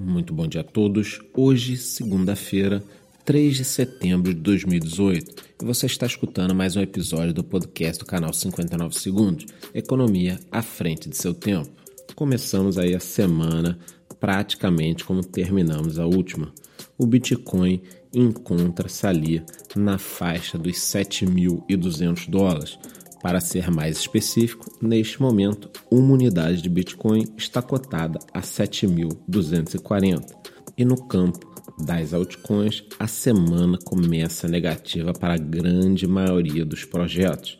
Muito bom dia a todos. Hoje, segunda-feira, 3 de setembro de 2018, e você está escutando mais um episódio do podcast do canal 59 Segundos, Economia à frente de seu tempo. Começamos aí a semana praticamente como terminamos a última. O Bitcoin encontra-se ali na faixa dos 7.200 dólares, para ser mais específico, neste momento, uma unidade de Bitcoin está cotada a 7.240. E no campo das altcoins, a semana começa negativa para a grande maioria dos projetos.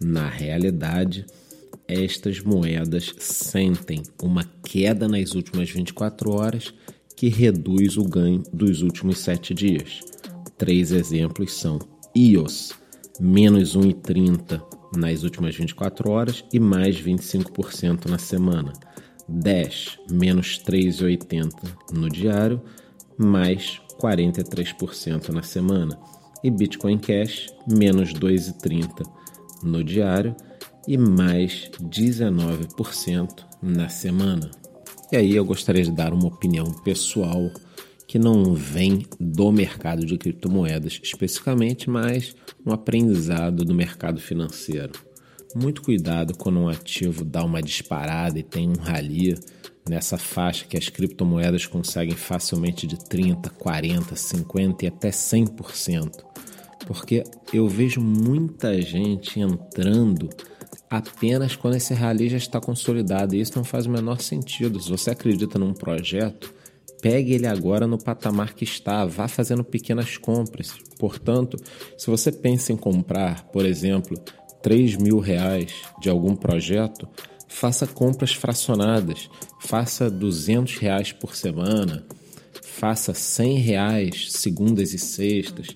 Na realidade, estas moedas sentem uma queda nas últimas 24 horas que reduz o ganho dos últimos 7 dias. Três exemplos são EOS, menos 1,30 nas últimas 24 horas e mais 25% na semana. 10 menos 3,80 no diário, mais 43% na semana. E Bitcoin Cash menos 2,30 no diário e mais 19% na semana. E aí eu gostaria de dar uma opinião pessoal que não vem do mercado de criptomoedas especificamente, mas um aprendizado do mercado financeiro. Muito cuidado quando um ativo dá uma disparada e tem um rally nessa faixa que as criptomoedas conseguem facilmente de 30, 40, 50 e até 100%. Porque eu vejo muita gente entrando apenas quando esse rally já está consolidado e isso não faz o menor sentido. Se você acredita num projeto, pegue ele agora no patamar que está, vá fazendo pequenas compras. Portanto, se você pensa em comprar, por exemplo, 3 mil reais de algum projeto, faça compras fracionadas, faça 200 reais por semana, faça 100 reais segundas e sextas,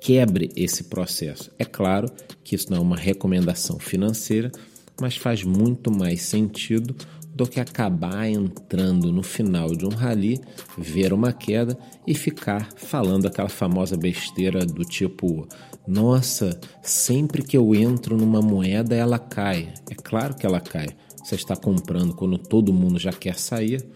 quebre esse processo. É claro que isso não é uma recomendação financeira, mas faz muito mais sentido do que acabar entrando no final de um rally, ver uma queda e ficar falando aquela famosa besteira do tipo: nossa, sempre que eu entro numa moeda ela cai. É claro que ela cai. Você está comprando quando todo mundo já quer sair.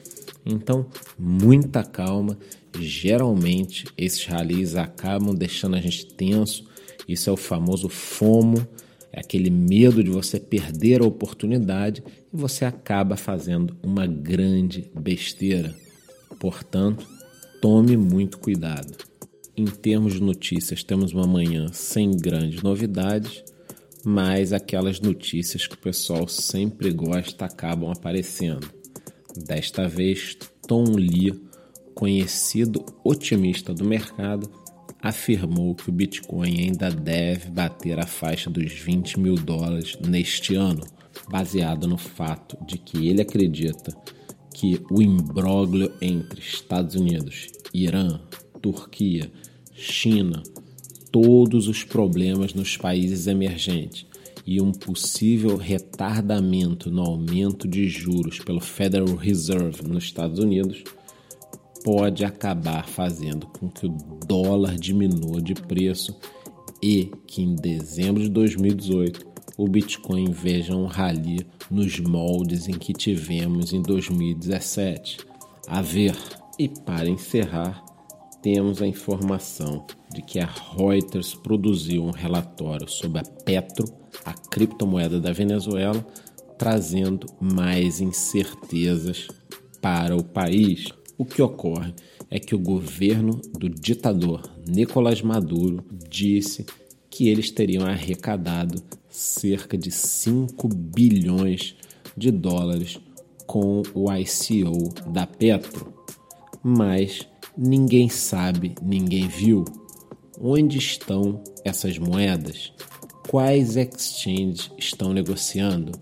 Então, muita calma. Geralmente, esses rallies acabam deixando a gente tenso. Isso é o famoso FOMO é aquele medo de você perder a oportunidade e você acaba fazendo uma grande besteira. Portanto, tome muito cuidado. Em termos de notícias, temos uma manhã sem grandes novidades, mas aquelas notícias que o pessoal sempre gosta acabam aparecendo. Desta vez, Tom Lee, conhecido otimista do mercado, afirmou que o Bitcoin ainda deve bater a faixa dos 20 mil dólares neste ano, baseado no fato de que ele acredita que o imbróglio entre Estados Unidos, Irã, Turquia, China, todos os problemas nos países emergentes e um possível retardamento no aumento de juros pelo Federal Reserve nos Estados Unidos pode acabar fazendo com que o dólar diminua de preço e que em dezembro de 2018 o Bitcoin veja um rally nos moldes em que tivemos em 2017. A ver, e para encerrar, temos a informação de que a Reuters produziu um relatório sobre a Petro, a criptomoeda da Venezuela, trazendo mais incertezas para o país. O que ocorre é que o governo do ditador Nicolás Maduro disse que eles teriam arrecadado cerca de 5 bilhões de dólares com o ICO da Petro. Mas ninguém sabe, ninguém viu. Onde estão essas moedas? Quais exchanges estão negociando?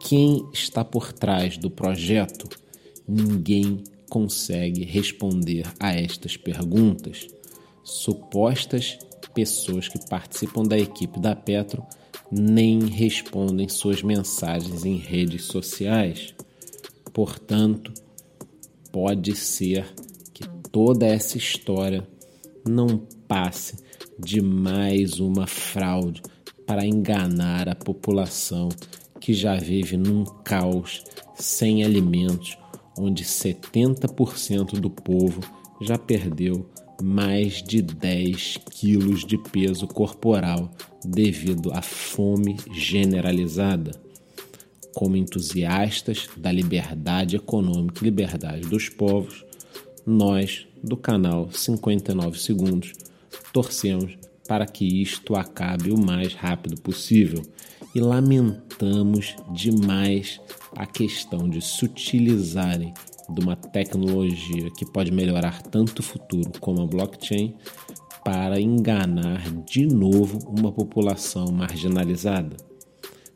Quem está por trás do projeto? Ninguém consegue responder a estas perguntas, supostas pessoas que participam da equipe da Petro nem respondem suas mensagens em redes sociais. Portanto, pode ser que toda essa história não passe de mais uma fraude para enganar a população que já vive num caos sem alimentos onde 70% do povo já perdeu mais de 10 quilos de peso corporal devido à fome generalizada. Como entusiastas da liberdade econômica e liberdade dos povos, nós, do canal 59 Segundos, torcemos para que isto acabe o mais rápido possível e lamentamos demais a questão de se utilizarem de uma tecnologia que pode melhorar tanto o futuro como a blockchain para enganar de novo uma população marginalizada.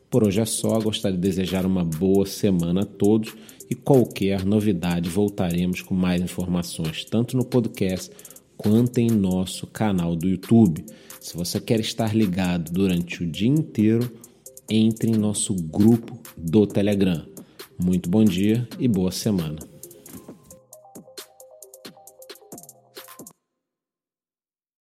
Por hoje é só, gostaria de desejar uma boa semana a todos e qualquer novidade voltaremos com mais informações, tanto no podcast quanto em nosso canal do YouTube. Se você quer estar ligado durante o dia inteiro, entre em nosso grupo do Telegram. Muito bom dia e boa semana.